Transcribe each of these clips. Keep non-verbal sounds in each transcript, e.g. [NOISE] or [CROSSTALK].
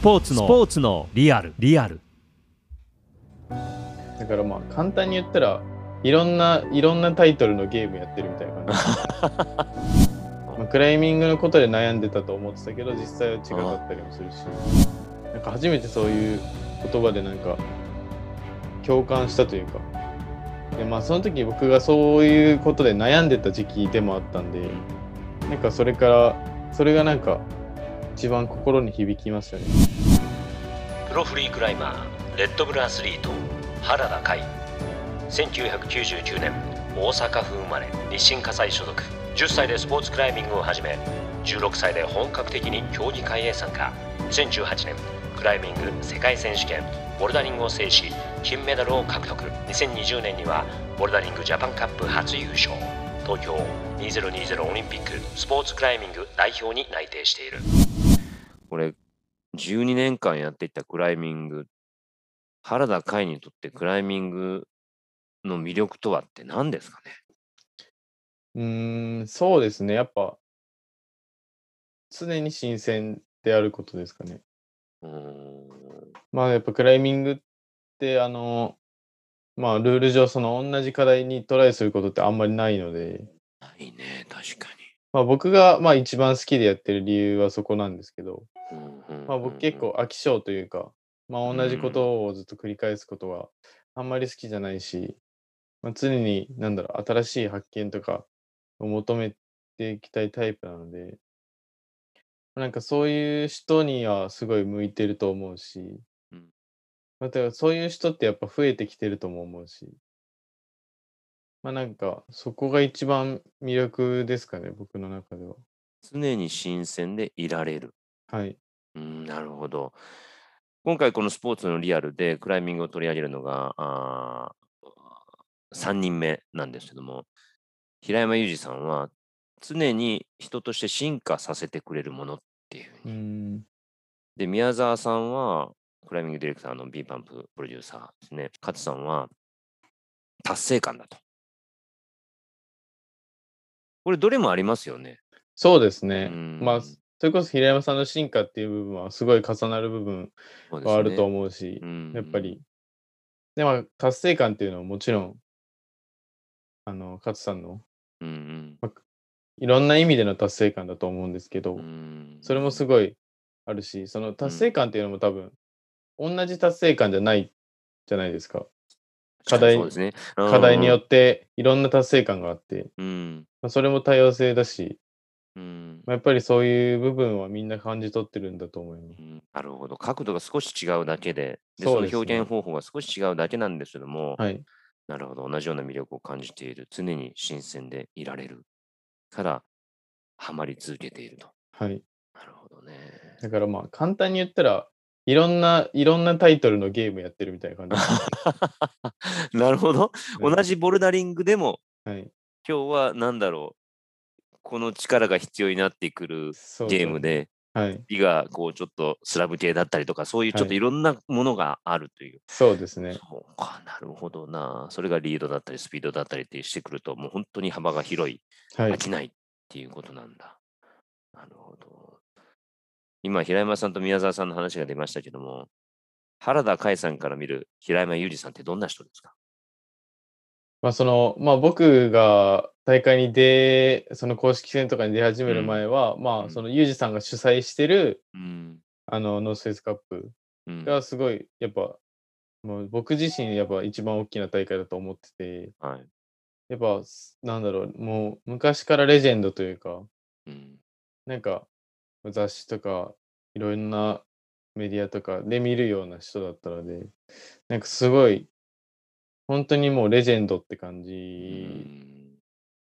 ポーツのスポーツのリアル。リアル。だからまあ簡単に言ったらいろんないろんなタイトルのゲームやってるみたいな感じ。[LAUGHS] まあクライミングのことで悩んでたと思ってたけど実際は違かったりもするし。なんか初めてそういう言葉でなんか共感したというか。でまあその時僕がそういうことで悩んでた時期でもあったんでなんかそれからそれがなんか一番心に響きましたねプロフリークライマーレッドブルアスリート原田海。1999年大阪府生まれ日清火災所属。10歳でスポーツクライミングを始め16歳で本格的に競技会へ参加。2018年クライミング世界選手権ボルダリングを制し金メダルを獲得。2020年にはボルダリングジャパンカップ初優勝。東京2020オリンピックスポーツクライミング代表に内定している。これ、12年間やっていたクライミング、原田海にとってクライミングの魅力とはって何ですかね？うーんそうですね。やっぱ常に新鮮であることですかね。うーん。まあやっぱクライミングってあのまあルール上その同じ課題にトライすることってあんまりないので、ないね、確かまあ、僕がまあ一番好きでやってる理由はそこなんですけど、まあ、僕結構飽き性というか、まあ、同じことをずっと繰り返すことはあんまり好きじゃないし、まあ、常になんだろう新しい発見とかを求めていきたいタイプなので。なんかそういう人にはすごい向いてると思うし、うん。またそういう人ってやっぱ増えてきてるとも思うしまあなんかそこが一番魅力ですかね僕の中では常に新鮮でいられる。はいうん、なるほど。今回このスポーツのリアルでクライミングを取り上げるのがあ3人目なんですけども、平山裕二さんは常に人として進化させてくれるものっていうふううに。んで、宮沢さんはクライミングディレクターの B パンププロデューサーですね。勝さんは達成感だと。これどれもありますよね。そうですね。うんまあ、それこそ平山さんの進化っていう部分はすごい重なる部分はあるとね思うし、うんやっぱり。で、まあ、達成感っていうのはもちろん、あの、勝さんのうんいろんな意味での達成感だと思うんですけど、うんうんそれもすごいあるし、その達成感っていうのも多分、同じ達成感じゃないじゃないですか。課題ね。課題によっっていろんな達成感があって、て、うんまあ、それも多様性だし、うんまあ、やっぱりそういう部分はみんな感じ取ってるんだと思いますう。んなるほど。角度が少し違うだけで、でねその表現方法が少し違うだけなんですけども、はい。なるほど。同じような魅力を感じている。常に新鮮でいられる。から、ハマり続けていると。はい。なるほどね。だからまあ簡単に言ったらいろんないろんなタイトルのゲームやってるみたいな感じ。[LAUGHS] [LAUGHS] なるほど。はい同じボルダリングでも、はい。今日は何だろう。この力が必要になってくるゲーム。で、はい。火がこうちょっとスラブ系だったりとか、そういうちょっとはいいろんなものがあるという。そうですね。そうか、なるほどな。それがリードだったり、スピードだったりってしてくると、もう本当に幅が広い、はい飽。きないっていうことなんだ。なるほど。今、平山さんと宮沢さんの話が出ましたけども、原田海さんから見る平山裕二さんってどんな人ですか？まあその、まあ僕が大会に出、その公式戦とかに出始める前は、まうんあそのユージさんが主催してる、うん。あの、ノースフェイスカップうんがすごい、やっぱ、もう僕自身やっぱ一番大きな大会だと思ってて、はい。やっぱ、なんだろう、もう昔からレジェンドというか、うん。なんか雑誌とかいろんなメディアとかで見るような人だったので、なんかすごい、本当にもうレジェンドって感うじん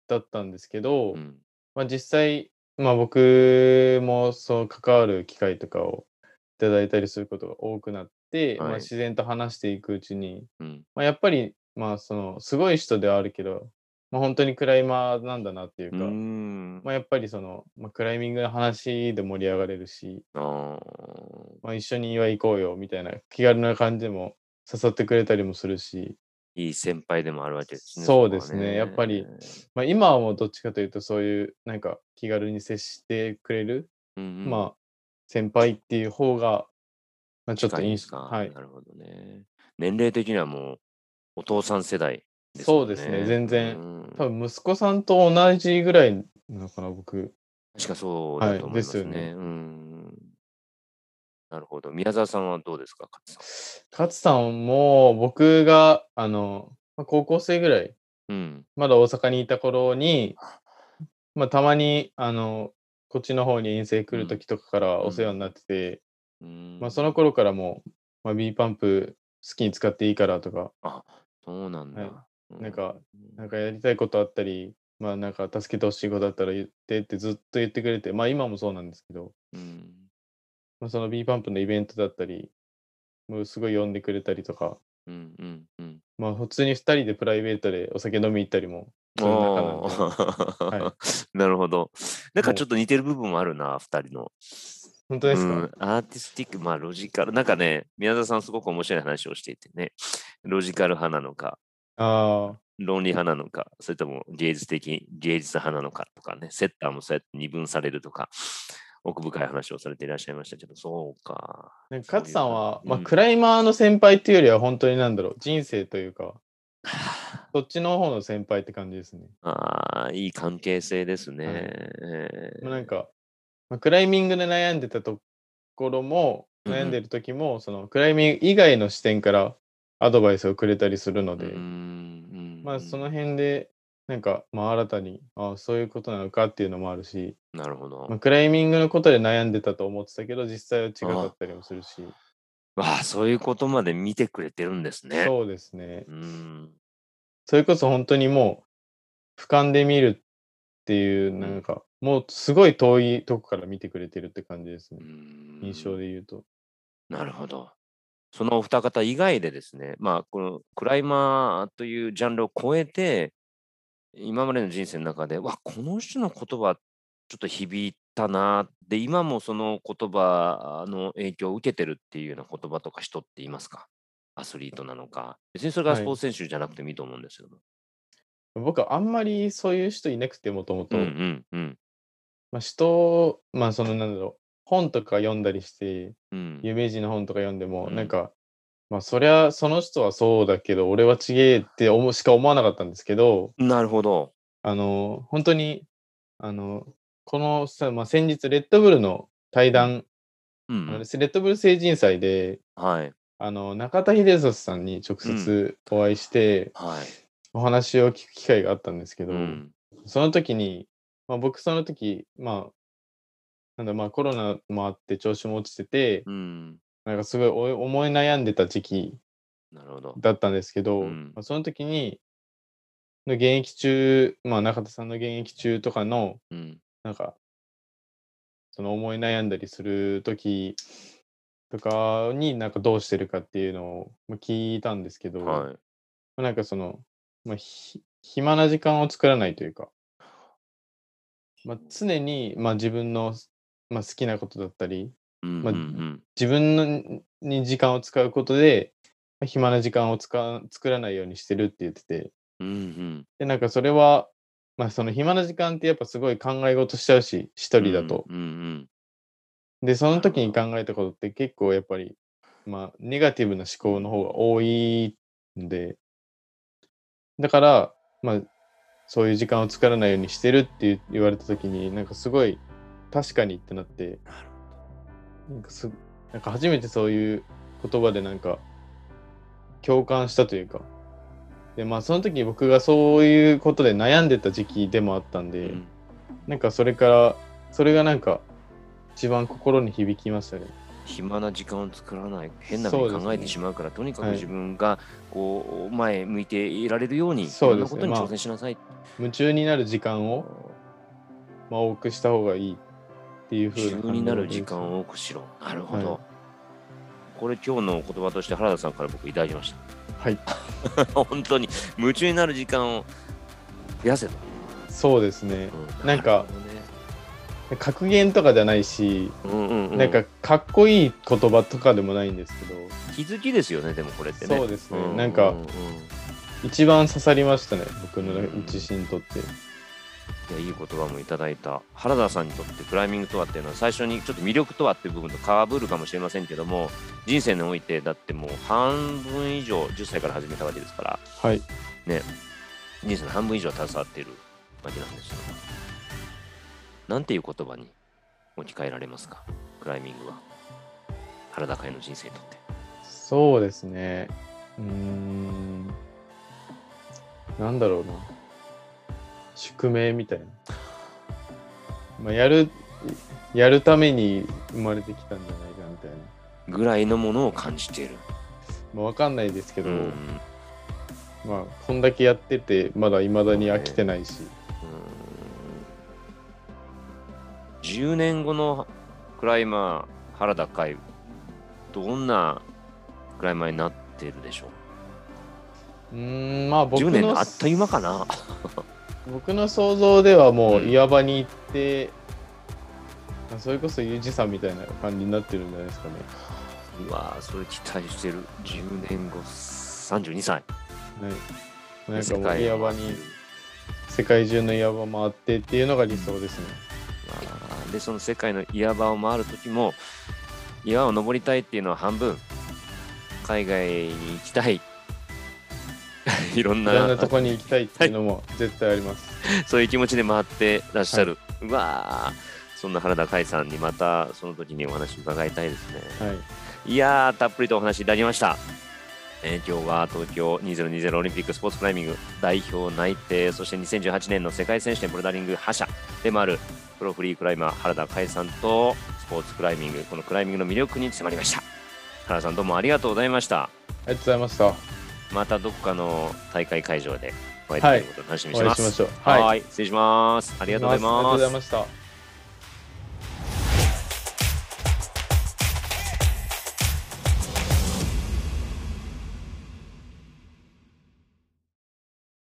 だったんですけど、うん。まあ実際、まあ僕もそう関わる機会とかをいただいたりすることが多くなって、まあはい自然と話していくうちに、うん。まあやっぱり、まあその、すごい人ではあるけど、まあ本当にクライマーなんだなっていううか、ん。まあ、やっぱりその、まあ、クライミングの話で盛り上がれるし、あー。まあ、一緒に岩行こうよみたいな気軽な感じでも誘ってくれたりもするし、いい先輩でもあるわけですね。そうですねやっぱりまあ、今はもうどっちかというとそういうなんか気軽に接してくれる、うんうんまあ先輩っていう方がまあ、ちょっと印象、近いですか？はい。なるほどね。年齢的にはもう、お父さん世代ねそうんですね、全然。うん多分息子さんと同じぐらいなのかな、僕。確かそうだと思いますね。はいですよねうん。なるほど。宮沢さんはどうですか、勝さ勝さんも僕が、あの、まあ高校生ぐらい、ん。うん。まだ大阪にいた頃に、まあ、たまに、あの、こっちの方に遠征来る時とかからお世話になってて、うんまあ、その頃からもう、まあ、B パンプ好きに使っていいからとか、あ、そうなんだ。はいうんなんか、なんかやりたいことあったり、まあなんか助けてほしいことあったら言ってってずっと言ってくれて、まあ今もそうなんですけど、うん。まあ、その B パンプのイベントだったり、もうすごい呼んでくれたりとか、うんうんうん。まあ普通に2人でプライベートでお酒飲み行ったりもなは [LAUGHS] なるほど。なんかちょっと似てる部分もあるな、二人の。本当ですか、うん、アーティスティック、まあロジカル。なんかね、宮沢さんすごく面白い話をしていてね、ロジカル派なのか、ああ、論理派なのか、それとも芸術的、芸術派なのかとかね、セッターもそうやって二分されるとか、奥深い話をされていらっしゃいましたけど、そうか。勝さんは、まあうんクライマーの先輩っていうよりは本当になんだろう、人生というか、[LAUGHS] そっちの方の先輩って感じですね。ああ、いい関係性ですね。はいなんか、まあ、クライミングで悩んでたところも、うんうん悩んでる時も、そのクライミング以外の視点からアドバイスをくれたりするので、うんうんまあその辺で、なんか、まあ新たに、ああ、そういうことなのかっていうのもあるし、なるほど。まあ、クライミングのことで悩んでたと思ってたけど、実際は違かったりもするし、わあ、そういうことまで見てくれてるんですね。そうですね。うん。それこそ本当にもう、俯瞰で見るっていう、んなんか、もうすごい遠いとこから見てくれてるって感じですね。印象で。で言うと。なるほど。そのお二方以外でですね、まあ、このクライマーというジャンルを超えて、今までの人生の中で、わ、この人の言葉、ちょっと響いたな。で、今もその言葉の影響を受けてるっていうような言葉とか人っていますか？アスリートなのか。別にそれがはいスポーツ選手じゃなくてもいいと思うんですけども。僕はあんまりそういう人いなくてもともと。まあ、人を、まあそのなんだろう、本とか読んだりして、うん有名人の本とか読んでも、うんなんか、まあそりゃその人はそうだけど、俺はちげえって思うしか思わなかったんですけど、なるほど。あの、本当に、あの、このさ、まあ、先日、レッドブルの対談、うんうんあのレッドブル成人祭で、はい。あの、中田秀俊さんに直接お会いして、はい。お話を聞く機会があったんですけど、うん。その時に、まあ、僕その時、まあ、なんだ、まあコロナもあって調子も落ちてて、うん。なんかすごいお思い悩んでた時期。だったんですけど、うんまあ、その時に、の現役中、まあ中田さんの現役中とかの、うん。なんか、その思い悩んだりする時とかになんかどうしてるかっていうのをまあ聞いたんですけど、はい。まあなんかその、まあ、ひ暇な時間を作らないというか、まあ、常に、まあ、自分の、まあ、好きなことだったり、うんまあ自分のに時間を使うことで、まあ暇な時間を使う作らないようにしてるって言ってて、うんうん。で、なんかそれは、まあその暇な時間ってやっぱすごい考え事しちゃうし、一人だと。うんうんで、その時にな考えたことって結構やっぱり、まあネガティブな思考の方が多いんで、だから、まあそういう時間を作らないようにしてるって言われた時に、なんかすごい確かにってなって、なるなんかすなんか初めてそういう言葉でなんか共感したというか。で、まあその時僕がそういうことで悩んでた時期でもあったんで、うん。なんかそれから、それがなんか一番心に響きましたね。暇な時間を作らない。変なふそううですね。に考えてしまうから、とにかくはい。自分がこう前向いていられるようにいそうですね。ろんなことにまあ挑戦しなさい。夢中になる時間を、まあ、多くした方がいいっていう風な自由になる時を。間を多くしろ。なるほど。はいこれ今日の言葉として原田さんから僕いただきましはい。た。[LAUGHS] 本当に夢中になる時間を増やせと。そうですね。うなんかね格言とかじゃないし、うんうんうん、なんかかっこいい言葉とかでもないんですけど、気づきですよね、でもこれってね。そうですねうなんかううん一番刺さりましたね、僕のうん自信にとって。いやいい言葉もいただいた原田さんにとってクライミングとはっていうのは最初にちょっと魅力とはっていう部分とかぶるかもしれませんけども人生においてだってもう半分以上10歳から始めたわけですからはい。人生の半分以上携わっているわけなんですよ。なんていう言葉に置き換えられますか？クライミングは原田会の人生にとって。そうですね。うーん。なんだろうな。宿命みたいな。まあ、やる、やるために生まれてきたんじゃないかみたいな。ぐらいのものを感じている。まあ、わかんないですけど、うんまあ、こんだけやってて、まだ未だに飽きてないし。10年後のクライマー原田会どんなクライマーになっているでしょう？うーん、まあ僕10年のあっという間かな。僕の想像ではもううん岩場に行って、まあそれこそユージさんみたいな感じになってるんじゃないですかね。うわぁ、それ期待してる。10年後、32歳。はい。なんかもう岩場に世界中の岩場回ってっていうのが理想ですね。あーで、その世界の岩場を回るときも、岩を登りたいっていうのは半分、海外に行きたい。いろんないろんなとこに行きたいっていうのも絶対あります。そういう気持ちで回ってらっしゃる。うわぁ、そんな原田海さんにまたその時にお話伺いたいですね。はい。いやー、たっぷりとお話いただきました。えー今日は東京2020オリンピックスポーツクライミング代表内定、そして2018年の世界選手権ボルダリング覇者でもあるプロフリークライマー原田海さんとスポーツクライミング、このクライミングの魅力に迫りました。原田さんどうもありがとうございました。ありがとうございました。またどっかの大会会場でお会いできることを楽しみにしてます。お会いしましょう。ははいい、失礼します。ありがとうございありがとうますござい。ました。